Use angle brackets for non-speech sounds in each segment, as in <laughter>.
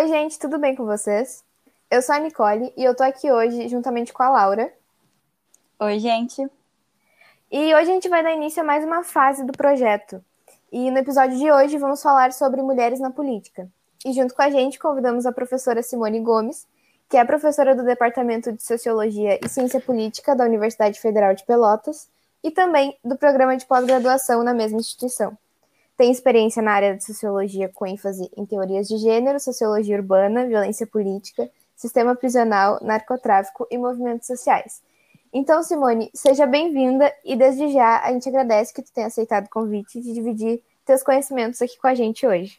Oi, gente, tudo bem com vocês? Eu sou a Nicole e eu tô aqui hoje juntamente com a Laura. Oi, gente. E hoje a gente vai dar início a mais uma fase do projeto. E no episódio de hoje vamos falar sobre mulheres na política. E junto com a gente convidamos a professora Simone Gomes, que é professora do Departamento de Sociologia e Ciência Política da Universidade Federal de Pelotas e também do programa de pós-graduação na mesma instituição. Tem experiência na área de sociologia com ênfase em teorias de gênero, sociologia urbana, violência política, sistema prisional, narcotráfico e movimentos sociais. Então, Simone, seja bem-vinda e desde já a gente agradece que tu tenha aceitado o convite de dividir teus conhecimentos aqui com a gente hoje.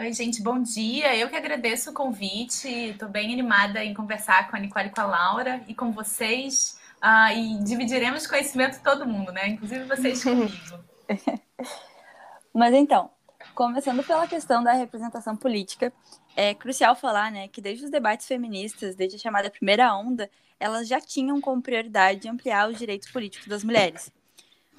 Oi, gente, bom dia. Eu que agradeço o convite. Estou bem animada em conversar com a Nicole e com a Laura e com vocês. Uh, e dividiremos conhecimento de todo mundo, né? Inclusive vocês <laughs> comigo. <laughs> Mas então, começando pela questão da representação política, é crucial falar, né, que desde os debates feministas, desde a chamada primeira onda, elas já tinham como prioridade ampliar os direitos políticos das mulheres.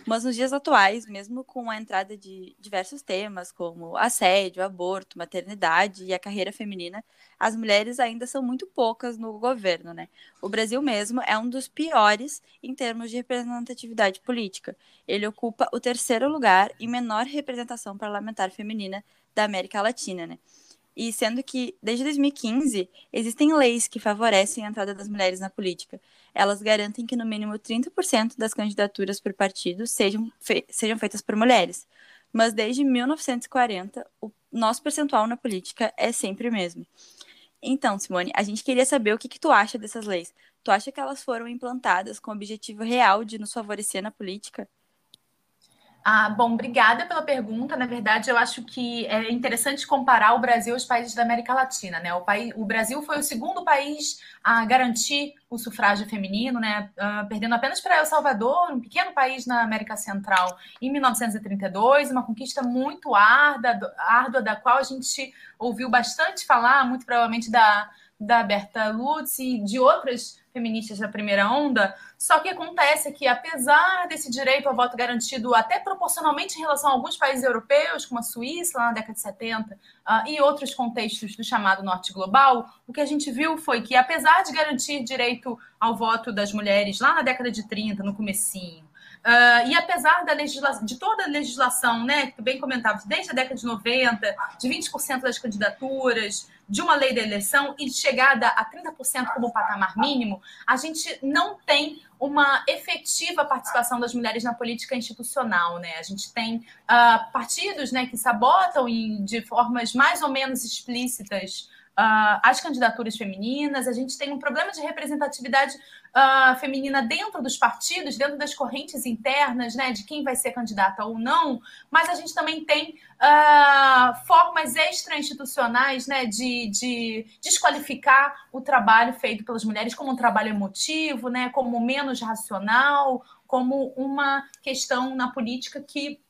Mas nos dias atuais, mesmo com a entrada de diversos temas como assédio, aborto, maternidade e a carreira feminina, as mulheres ainda são muito poucas no governo, né? O Brasil mesmo é um dos piores em termos de representatividade política. Ele ocupa o terceiro lugar em menor representação parlamentar feminina da América Latina, né? E sendo que, desde 2015, existem leis que favorecem a entrada das mulheres na política. Elas garantem que no mínimo 30% das candidaturas por partido sejam, fe sejam feitas por mulheres. Mas desde 1940, o nosso percentual na política é sempre o mesmo. Então, Simone, a gente queria saber o que, que tu acha dessas leis. Tu acha que elas foram implantadas com o objetivo real de nos favorecer na política? Ah, bom, obrigada pela pergunta. Na verdade, eu acho que é interessante comparar o Brasil aos países da América Latina, né? O, país, o Brasil foi o segundo país a garantir o sufrágio feminino, né? Uh, perdendo apenas para El Salvador, um pequeno país na América Central, em 1932, uma conquista muito árdua, árdua da qual a gente ouviu bastante falar, muito provavelmente da, da Berta Lutz e de outras feministas da primeira onda. Só que acontece que, apesar desse direito ao voto garantido até proporcionalmente em relação a alguns países europeus, como a Suíça, lá na década de 70, uh, ah, e outros contextos do chamado Norte Global, o que a gente viu foi que, apesar de garantir direito ao voto das mulheres lá na década de 30, no comecinho, Uh, e apesar da legislação, de toda a legislação, né, que tu bem comentava, desde a década de 90, de 20% das candidaturas, de uma lei da eleição e de chegada a 30% como patamar mínimo, a gente não tem uma efetiva participação das mulheres na política institucional, né? A gente tem uh, partidos, né, que sabotam e de formas mais ou menos explícitas uh, as candidaturas femininas, a gente tem um problema de representatividade uh, feminina dentro dos partidos, dentro das correntes internas, né, de quem vai ser candidata ou não, mas a gente também tem uh, formas extra-institucionais né, de, de desqualificar o trabalho feito pelas mulheres como um trabalho emotivo, né, como menos racional, como uma questão na política que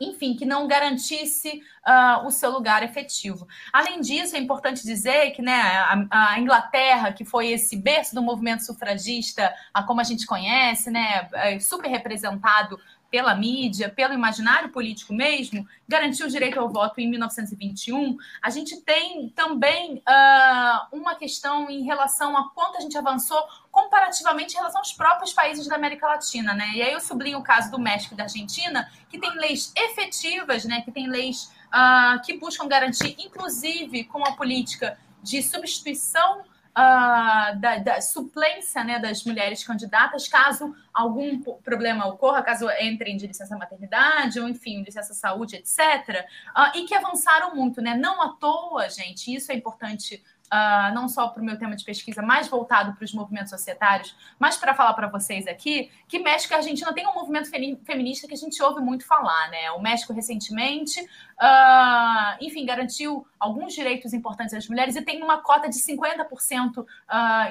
enfim, que não garantisse uh, o seu lugar efetivo. Além disso, é importante dizer que né, a, a, Inglaterra, que foi esse berço do movimento sufragista, a, como a gente conhece, né, é super representado pela mídia, pelo imaginário político mesmo, garantiu o direito ao voto em 1921, a gente tem também uh, uma questão em relação a quanto a gente avançou comparativamente em relação aos próprios países da América Latina, né? E aí eu sublinho o caso do México e da Argentina, que tem leis efetivas, né? Que tem leis uh, que buscam garantir, inclusive com a política de substituição uh, da, da, suplência né, das mulheres candidatas, caso algum problema ocorra, caso entrem de licença maternidade, ou enfim, licença saúde, etc., uh, ah, e que avançaram muito, né? Não à toa, gente, isso é importante uh, não só para o meu tema de pesquisa, mais voltado para os movimentos societários, mas para falar para vocês aqui que México e Argentina tem um movimento feminista que a gente ouve muito falar, né? O México recentemente, uh, enfim, garantiu alguns direitos importantes às mulheres e tem uma cota de 50% uh,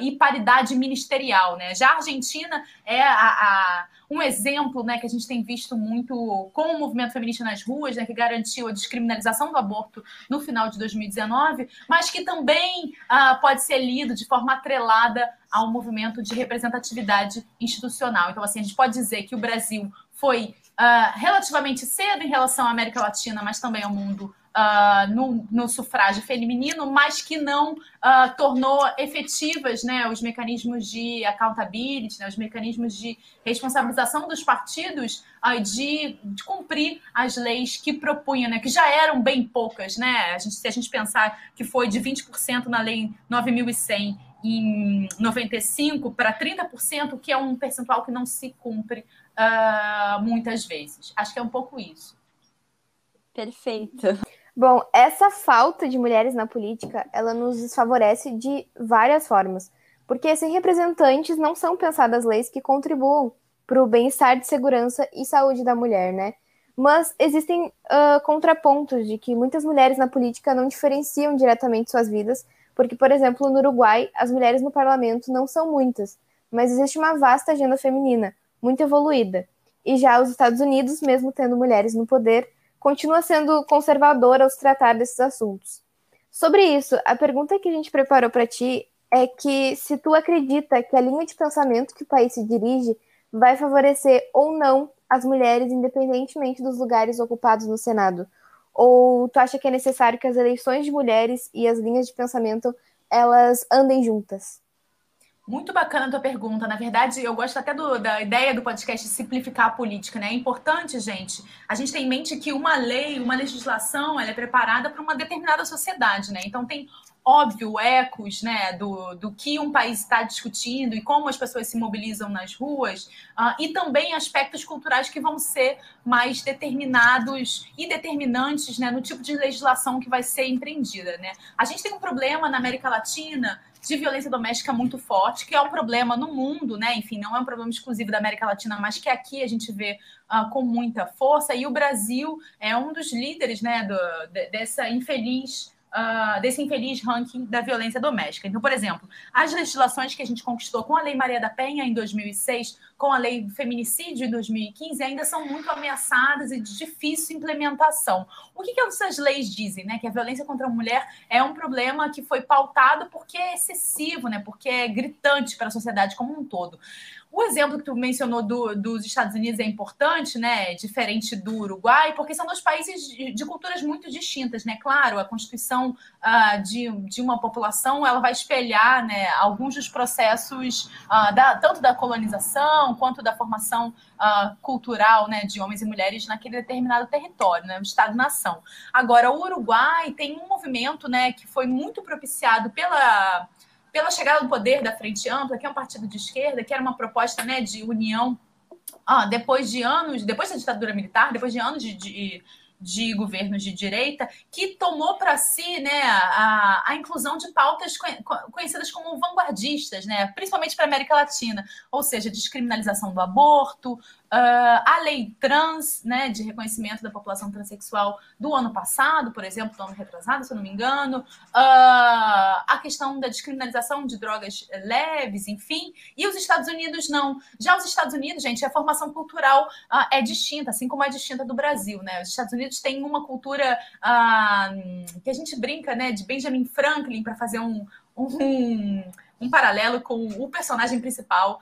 e paridade ministerial, né? Já a Argentina é a, a um exemplo né, que a gente tem visto muito com o movimento feminista nas ruas, né, que garantiu a descriminalização do aborto no final de 2019, mas que também uh, pode ser lido de forma atrelada ao movimento de representatividade institucional. Então, assim, a gente pode dizer que o Brasil foi uh, relativamente cedo em relação à América Latina, mas também ao mundo uh, no, no, sufrágio feminino, mas que não uh, tornou efetivas né, os mecanismos de accountability, né, os mecanismos de responsabilização dos partidos uh, de, de, cumprir as leis que propunham, né, que já eram bem poucas. Né? A gente, se a gente pensar que foi de 20% na lei 9100 em 95 para 30%, que é um percentual que não se cumpre uh, muitas vezes. Acho que é um pouco isso. Perfeito. Bom, essa falta de mulheres na política, ela nos desfavorece de várias formas, porque sem representantes não são pensadas leis que contribuam para o bem-estar de segurança e saúde da mulher, né? Mas existem uh, contrapontos de que muitas mulheres na política não diferenciam diretamente suas vidas, porque, por exemplo, no Uruguai, as mulheres no parlamento não são muitas, mas existe uma vasta agenda feminina, muito evoluída. E já os Estados Unidos, mesmo tendo mulheres no poder, continua sendo conservadora ao se tratar desses assuntos. Sobre isso, a pergunta que a gente preparou para ti é que se tu acredita que a linha de pensamento que o país se dirige vai favorecer ou não as mulheres, independentemente dos lugares ocupados no Senado. Ou tu acha que é necessário que as eleições de mulheres e as linhas de pensamento elas andem juntas? Muito bacana a tua pergunta. Na verdade, eu gosto até do, da ideia do podcast simplificar a política, né? É importante, gente, a gente tem em mente que uma lei, uma legislação, ela é preparada para uma determinada sociedade, né? Então tem óbvio ecos, né, do, do que um país está discutindo e como as pessoas se mobilizam nas ruas, uh, e também aspectos culturais que vão ser mais determinados e determinantes, né, no tipo de legislação que vai ser empreendida, né? A gente tem um problema na América Latina de violência doméstica muito forte, que é um problema no mundo, né? Enfim, não é um problema exclusivo da América Latina, mas que aqui a gente vê uh, com muita força. E o Brasil é um dos líderes, né, do, dessa infeliz uh, desse infeliz ranking da violência doméstica. Então, por exemplo, as legislações que a gente conquistou com a Lei Maria da Penha em 2006, com a Lei Feminicídio em 2015, ainda são muito ameaçadas e de difícil implementação. O que, que essas leis dizem? Né? Que a violência contra a mulher é um problema que foi pautado porque é excessivo, né? porque é gritante para a sociedade como um todo. O exemplo que tu mencionou do, dos Estados Unidos é importante, né? Diferente do Uruguai, porque são dois países de, de culturas muito distintas, né? Claro, a constituição uh, de, de uma população ela vai espelhar né, alguns dos processos uh, da, tanto da colonização quanto da formação uh, cultural né, de homens e mulheres naquele determinado território, né? Estado-nação. Agora, o Uruguai tem um movimento né, que foi muito propiciado pela pela chegada do poder da Frente Ampla, que é um partido de esquerda, que era uma proposta né, de união ah, depois de anos, depois da ditadura militar, depois de anos de, de, de governos de direita, que tomou para si né, a, a inclusão de pautas conhecidas como vanguardistas, né, principalmente para a América Latina, ou seja, descriminalização do aborto, Uh, a lei trans, né, de reconhecimento da população transexual do ano passado, por exemplo, do ano retrasado, se eu não me engano, uh, a questão da descriminalização de drogas leves, enfim, e os Estados Unidos não. Já os Estados Unidos, gente, a formação cultural uh, é distinta, assim como é distinta do Brasil, né? Os Estados Unidos têm uma cultura que a gente brinca, né, de Benjamin Franklin para fazer um, um um paralelo com o personagem principal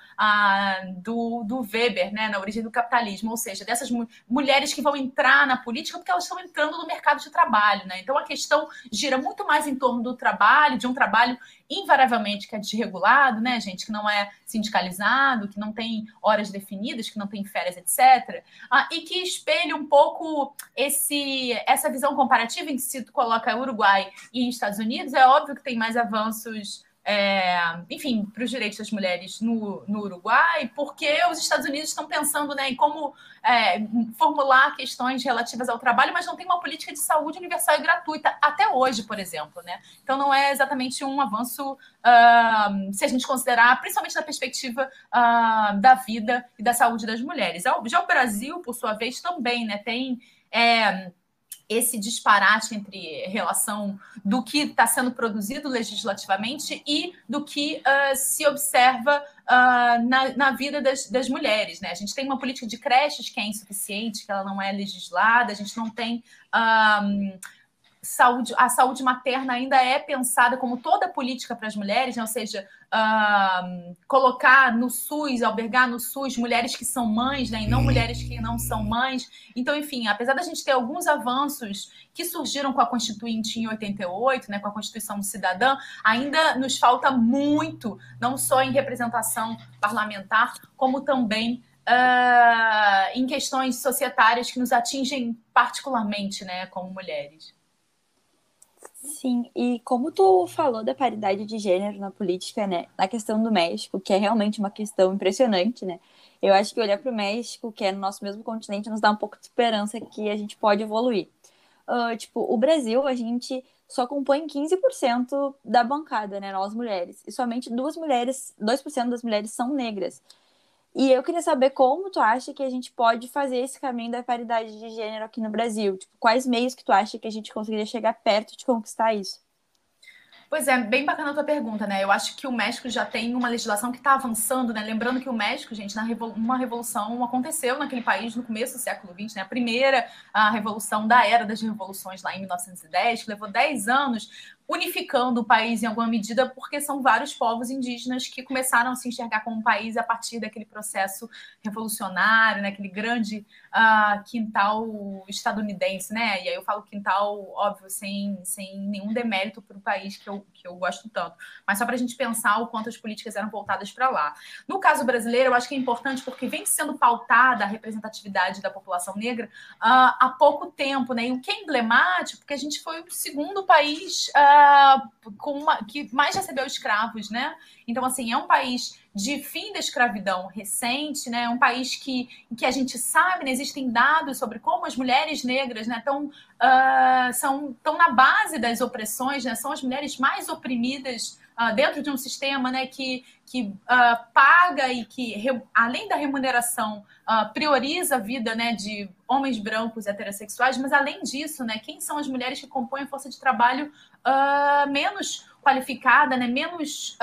do, do Weber, né, na origem do capitalismo, ou seja, dessas mu mulheres que vão entrar na política porque elas estão entrando no mercado de trabalho. Né? Então a questão gira muito mais em torno do trabalho, de um trabalho invariavelmente que é desregulado, né, gente, que não é sindicalizado, que não tem horas definidas, que não tem férias, etc. Ah, e que espelha um pouco esse, essa visão comparativa em que se coloca Uruguai e Estados Unidos, é óbvio que tem mais avanços é, enfim, para os direitos das mulheres no, no Uruguai, porque os Estados Unidos estão pensando né, em como é, formular questões relativas ao trabalho, mas não tem uma política de saúde universal e gratuita até hoje, por exemplo. Né? Então, não é exatamente um avanço, uh, se a gente considerar, principalmente da perspectiva uh, da vida e da saúde das mulheres. Já o Brasil, por sua vez, também né, tem. É, esse disparate entre relação do que está sendo produzido legislativamente e do que uh, se observa uh, na, na, vida das, das, mulheres. Né? A gente tem uma política de creches que é insuficiente, que ela não é legislada, a gente não tem. Um, saúde, a saúde materna ainda é pensada como toda política para as mulheres, né? ou seja, uh, colocar no SUS, albergar no SUS mulheres que são mães, né? e não mulheres que não são mães. Então, enfim, apesar da gente ter alguns avanços que surgiram com a Constituinte em 88, né? com a Constituição Cidadã, ainda nos falta muito, não só em representação parlamentar, como também Uh, em questões societárias que nos atingem particularmente, né, como mulheres. Sim, e como tu falou da paridade de gênero na política, né, na questão do México, que é realmente uma questão impressionante, né, eu acho que olhar para o México, que é no nosso mesmo continente, nos dá um pouco de esperança que a gente pode evoluir. Uh, tipo, o Brasil, a gente só compõe 15% da bancada, né, nós mulheres, e somente duas mulheres, 2% das mulheres são negras. E eu queria saber como tu acha que a gente pode fazer esse caminho da paridade de gênero aqui no Brasil. Tipo, quais meios que tu acha que a gente conseguiria chegar perto de conquistar isso? Pois é, bem bacana a tua pergunta, né? Eu acho que o México já tem uma legislação que está avançando, né? Lembrando que o México, gente, na revol uma revolução aconteceu naquele país no começo do século XX, né? A primeira a revolução da era das revoluções lá em 1910, que levou 10 anos unificando o país em alguma medida, porque são vários povos indígenas que começaram a se enxergar como um país a partir daquele processo revolucionário, né, aquele grande uh, quintal estadunidense, né? E aí eu falo quintal, óbvio, sem, sem nenhum demérito para o país que eu, que eu gosto tanto, mas só para a gente pensar o quanto as políticas eram voltadas para lá. No caso brasileiro, eu acho que é importante porque vem sendo pautada a representatividade da população negra uh, há pouco tempo, né? E o que é emblemático, porque a gente foi o segundo país. Uh, com uma, que mais recebeu escravos, né? Então, assim, é um país de fim da escravidão recente, né? É um país que, que a gente sabe, né? existem dados sobre como as mulheres negras né, tão, uh, são, estão na base das opressões, né? São as mulheres mais oprimidas uh, dentro de um sistema né, que, que uh, paga e que, além da remuneração, prioriza a vida né, de homens brancos heterossexuais, mas além disso, né, quem são as mulheres que compõem a força de trabalho menos qualificada, né, menos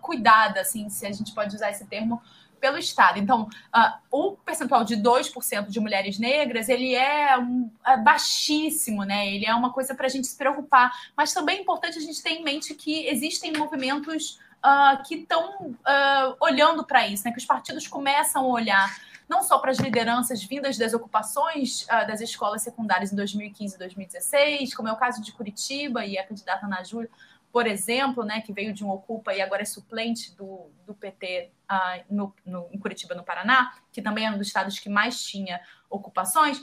cuidada, assim, se a gente pode usar esse termo, pelo Estado. Então, uh, o percentual de 2% de mulheres negras, ele é, um, é baixíssimo, né? Ele é uma coisa para a gente se preocupar. Mas também é importante a gente ter em mente que existem movimentos uh, que estão uh, olhando para isso, né? Que os partidos começam a olhar não só para as lideranças vindas das ocupações uh, das escolas secundárias em 2015 e 2016, como é o caso de Curitiba e a candidata Ana Júlia, por exemplo, né, que veio de um Ocupa e agora é suplente do, do PT uh, ah, no, no, em Curitiba, no Paraná, que também é um dos estados que mais tinha ocupações,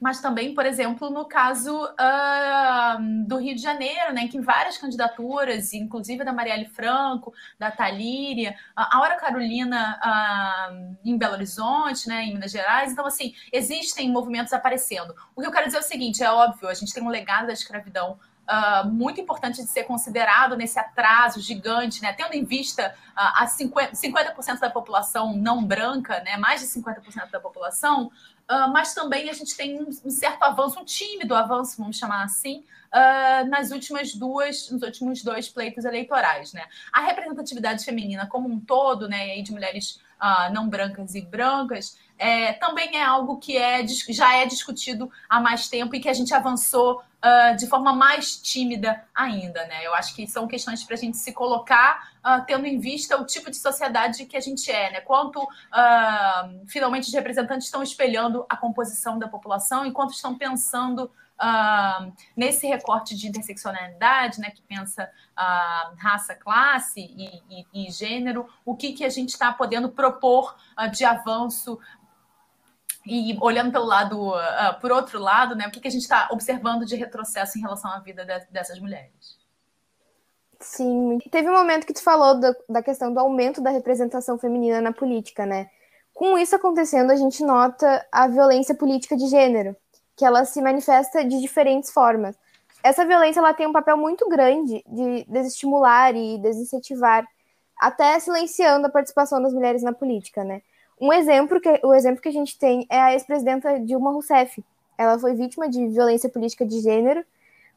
mas também, por exemplo, no caso uh, do Rio de Janeiro, né, que várias candidaturas, inclusive da Marielle Franco, da Talíria, a Aura Carolina uh, em Belo Horizonte, né, em Minas Gerais. Então, assim, existem movimentos aparecendo. O que eu quero dizer é o seguinte: é óbvio, a gente tem um legado da escravidão Uh, muito importante de ser considerado nesse atraso gigante, né? tendo em vista uh, a 50%, 50 da população não branca, né? mais de 50% da população, uh, mas também a gente tem um, um, certo avanço, um tímido avanço, vamos chamar assim, nas últimas duas, nos últimos dois pleitos eleitorais. Né? A representatividade feminina como um todo, né, e de mulheres não brancas e brancas, é, também é algo que é, já é discutido há mais tempo e que a gente avançou uh, de forma mais tímida ainda, né? Eu acho que são questões para a gente se colocar uh, tendo em vista o tipo de sociedade que a gente é, né? Quanto uh, finalmente os representantes estão espelhando a composição da população, enquanto estão pensando Uh, nesse recorte de interseccionalidade, né, que pensa uh, raça, classe e, e, e, gênero, o que, que a gente está podendo propor uh, de avanço e olhando pelo lado, uh, por outro lado, né, o que, que a gente está observando de retrocesso em relação à vida de, dessas mulheres? Sim, teve um momento que tu falou da, da questão do aumento da representação feminina na política, né? Com isso acontecendo, a gente nota a violência política de gênero, que ela se manifesta de diferentes formas. Essa violência ela tem um papel muito grande de desestimular e desincentivar, até silenciando a participação das mulheres na política, né? Um exemplo que o exemplo que a gente tem é a ex-presidenta Dilma Rousseff. Ela foi vítima de violência política de gênero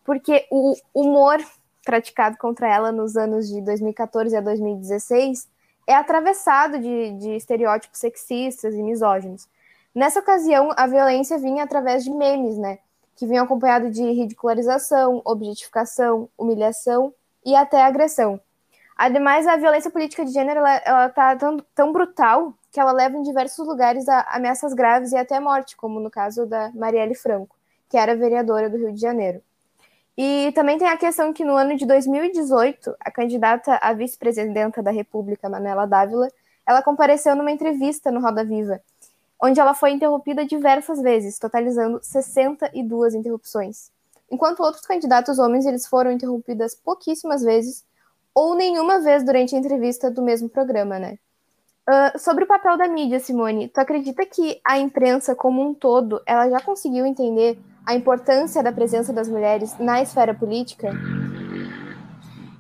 porque o humor praticado contra ela nos anos de 2014 a 2016 é atravessado de, de estereótipos sexistas e misóginos. Nessa ocasião, a violência vinha através de memes, né? que vinham acompanhado de ridicularização, objetificação, humilhação e até agressão. Ademais, a violência política de gênero está tão, tão brutal que ela leva em diversos lugares a ameaças graves e até morte, como no caso da Marielle Franco, que era vereadora do Rio de Janeiro. E também tem a questão que no ano de 2018, a candidata à vice-presidenta da República, Manuela Dávila, ela compareceu numa entrevista no Roda Viva, onde ela foi interrompida diversas vezes, totalizando 62 interrupções. Enquanto outros candidatos homens eles foram interrompidas pouquíssimas vezes ou nenhuma vez durante a entrevista do mesmo programa, né? Uh, sobre o papel da mídia, Simone, tu acredita que a imprensa como um todo ela já conseguiu entender a importância da presença das mulheres na esfera política?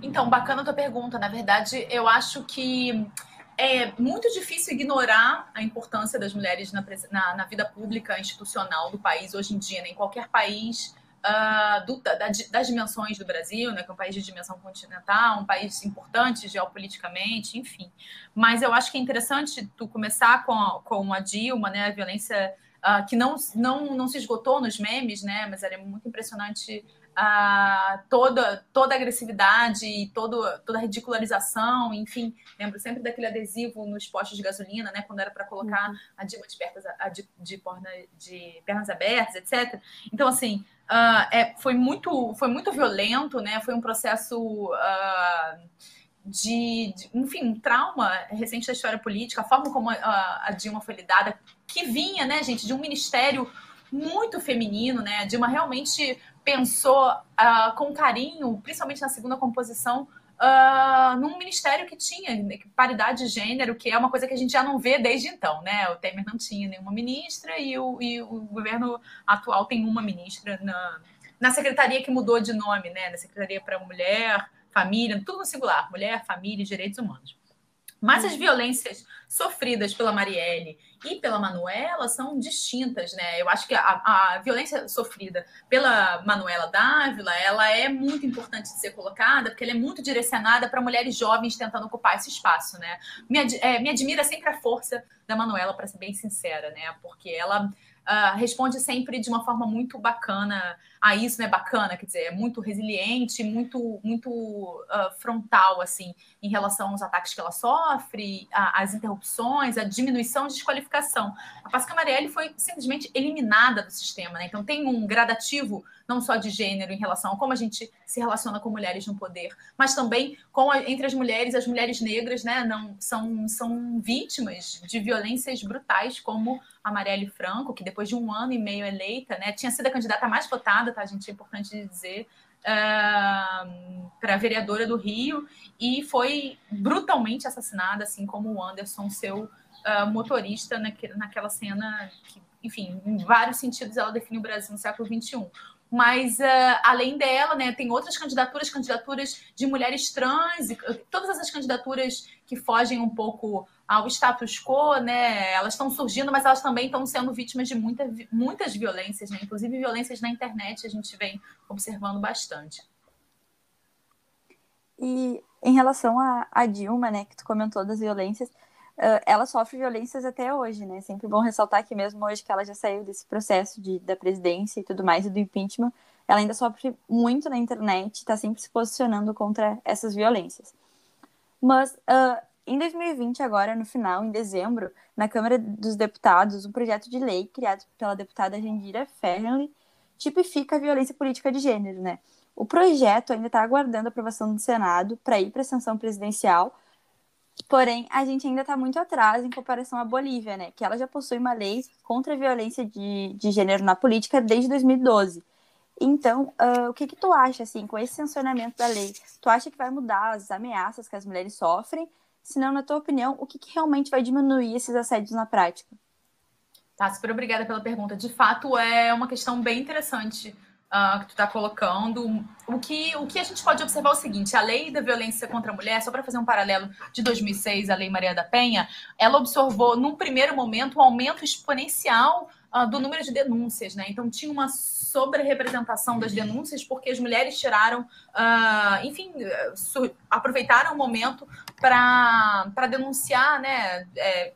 Então, bacana a tua pergunta. Na verdade, eu acho que é muito difícil ignorar a importância das mulheres na, na, na vida pública institucional do país hoje em dia, né? em qualquer país uh, do, da, das dimensões do Brasil, né, que é um país de dimensão continental, um país importante geopoliticamente, enfim. Mas eu acho que é interessante tu começar com a, com a Dilma, né, a violência uh, que não, não, não se esgotou nos memes, né, mas era muito impressionante uh, toda, toda a agressividade e todo, toda a ridicularização, enfim, lembro sempre daquele adesivo nos postos de gasolina, né, quando era para colocar uhum. a Dilma de, pernas, a, de, de, de pernas abertas, etc. Então, assim, uh, é, foi, muito, foi muito violento, né, foi um processo... Uh, de, de, enfim, um trauma recente da história política, a forma como a, a, Dilma foi lidada, que vinha, né, gente, de um ministério muito feminino, né? A Dilma realmente pensou uh, com carinho, principalmente na segunda composição, uh, num ministério que tinha paridade de gênero, que é uma coisa que a gente já não vê desde então, né? O Temer não tinha nenhuma ministra e o, e o governo atual tem uma ministra na, na secretaria que mudou de nome, né? Na Secretaria para Mulher, Família, tudo no singular, Mulher, Família e Direitos Humanos. Mas as violências sofridas pela Marielle e pela Manuela são distintas, né? Eu acho que a, a, violência sofrida pela Manuela Dávila, ela é muito importante de ser colocada, porque ela é muito direcionada para mulheres jovens tentando ocupar esse espaço, né? Me, é, me admira sempre a força da Manuela, para ser bem sincera, né? Porque ela uh, responde sempre de uma forma muito bacana a isso, né? Bacana, quer dizer, é muito resiliente, muito, muito uh, frontal, assim, em relação aos ataques que ela sofre, às interrupções, a diminuição de desqualificação. A Pasca Marielle foi simplesmente eliminada do sistema, né? Então tem um gradativo não só de gênero em relação a como a gente se relaciona com mulheres no poder, mas também com a, entre as mulheres, as mulheres negras, né, não são, são vítimas de violências brutais, como a Marielle Franco, que depois de um ano e meio eleita, né, tinha sido a candidata mais votada, tá, gente, é importante dizer, uh, para vereadora do Rio e foi brutalmente assassinada, assim como o Anderson, seu uh, motorista naque, naquela cena que, enfim, em vários sentidos ela define o Brasil no século XXI. Mas, uh, além dela, né, tem outras candidaturas, candidaturas de mulheres trans, todas essas candidaturas que fogem um pouco ao status quo, né, elas estão surgindo, mas elas também estão sendo vítimas de muita, muitas violências, né, inclusive violências na internet, a gente vem observando bastante. E em relação a, a Dilma, né, que tu comentou das violências, ela sofre violências até hoje, né? Sempre bom ressaltar que mesmo hoje que ela já saiu desse processo de, da presidência e tudo mais, e do impeachment, ela ainda sofre muito na internet, está sempre se posicionando contra essas violências. Mas uh, em 2020, agora no final, em dezembro, na Câmara dos Deputados, um projeto de lei criado pela deputada Jandira Fernley tipifica a violência política de gênero, né? O projeto ainda está aguardando a aprovação do Senado para ir para a sanção presidencial, Porém, a gente ainda está muito atrás em comparação à Bolívia, né? Que ela já possui uma lei contra a violência de, de gênero na política desde 2012. Então, uh, o que que tu acha, assim, com esse sancionamento da lei? Tu acha que vai mudar as ameaças que as mulheres sofrem? Se não, na tua opinião, o que, que realmente vai diminuir esses assédios na prática? Tá, super obrigada pela pergunta. De fato, é uma questão bem interessante uh, que tu está colocando. O que, o que a gente pode observar é o seguinte: a lei da violência contra a mulher, só para fazer um paralelo de 2006, a Lei Maria da Penha, ela observou, num primeiro momento, um aumento exponencial uh, do número de denúncias, né? Então tinha uma sobre-representação das denúncias porque as mulheres tiraram, uh, enfim, aproveitaram o momento para denunciar, né? É,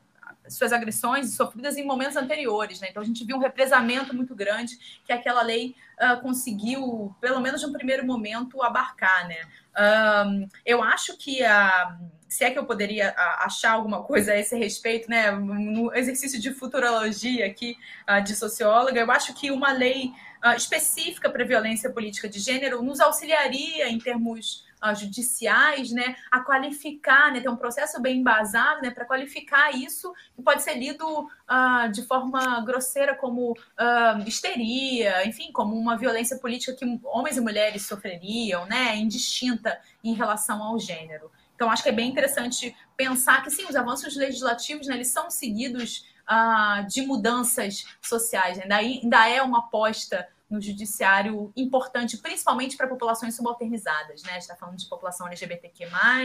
suas agressões sofridas em momentos anteriores. Né? Então, a gente viu um represamento muito grande que aquela lei uh, conseguiu, pelo menos no primeiro momento, abarcar. Né? Uh, eu acho que a se é que eu poderia achar alguma coisa a esse respeito, né, no exercício de futurologia aqui de socióloga, eu acho que uma lei específica para violência política de gênero nos auxiliaria em termos judiciais, né, a qualificar, né, ter um processo bem embasado, né, para qualificar isso que pode ser lido uh, de forma grosseira como uh, histeria, enfim, como uma violência política que homens e mulheres sofreriam, né, indistinta em relação ao gênero. Então, acho que é bem interessante pensar que, sim, os avanços legislativos, né, eles são seguidos uh, de mudanças sociais. Né? Ainda, ainda é uma aposta no judiciário importante, principalmente para populações subalternizadas. Né? A gente está falando de população LGBTQ, a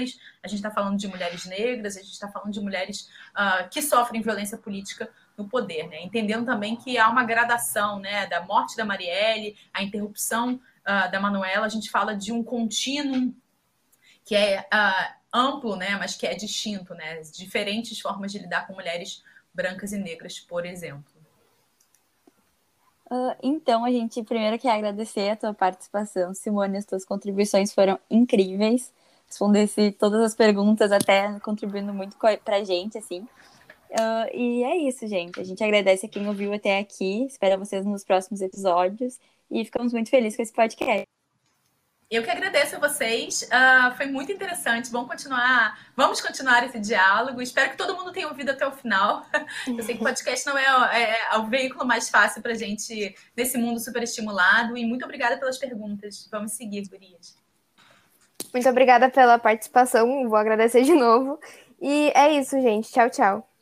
gente está falando de mulheres negras, a gente está falando de mulheres uh, que sofrem violência política no poder, né? entendendo também que há uma gradação né? da morte da Marielle, a interrupção uh, da Manuela, a gente fala de um contínuo que é uh, amplo, né? mas que é distinto, né? diferentes formas de lidar com mulheres brancas e negras, por exemplo. Uh, então, a gente primeiro quer agradecer a tua participação, Simone. As tuas contribuições foram incríveis. Respondesse todas as perguntas, até contribuindo muito para a gente, assim. Uh, e é isso, gente. A gente agradece a quem ouviu até aqui. Espero vocês nos próximos episódios. E ficamos muito felizes com esse podcast. Eu que agradeço a vocês. Uh, foi muito interessante. Vamos continuar, vamos continuar esse diálogo. Espero que todo mundo tenha ouvido até o final. <laughs> Eu sei que podcast não é, é, é o veículo mais fácil para gente nesse mundo super estimulado. E muito obrigada pelas perguntas. Vamos seguir, Gurias. Muito obrigada pela participação. Vou agradecer de novo. E é isso, gente. Tchau, tchau.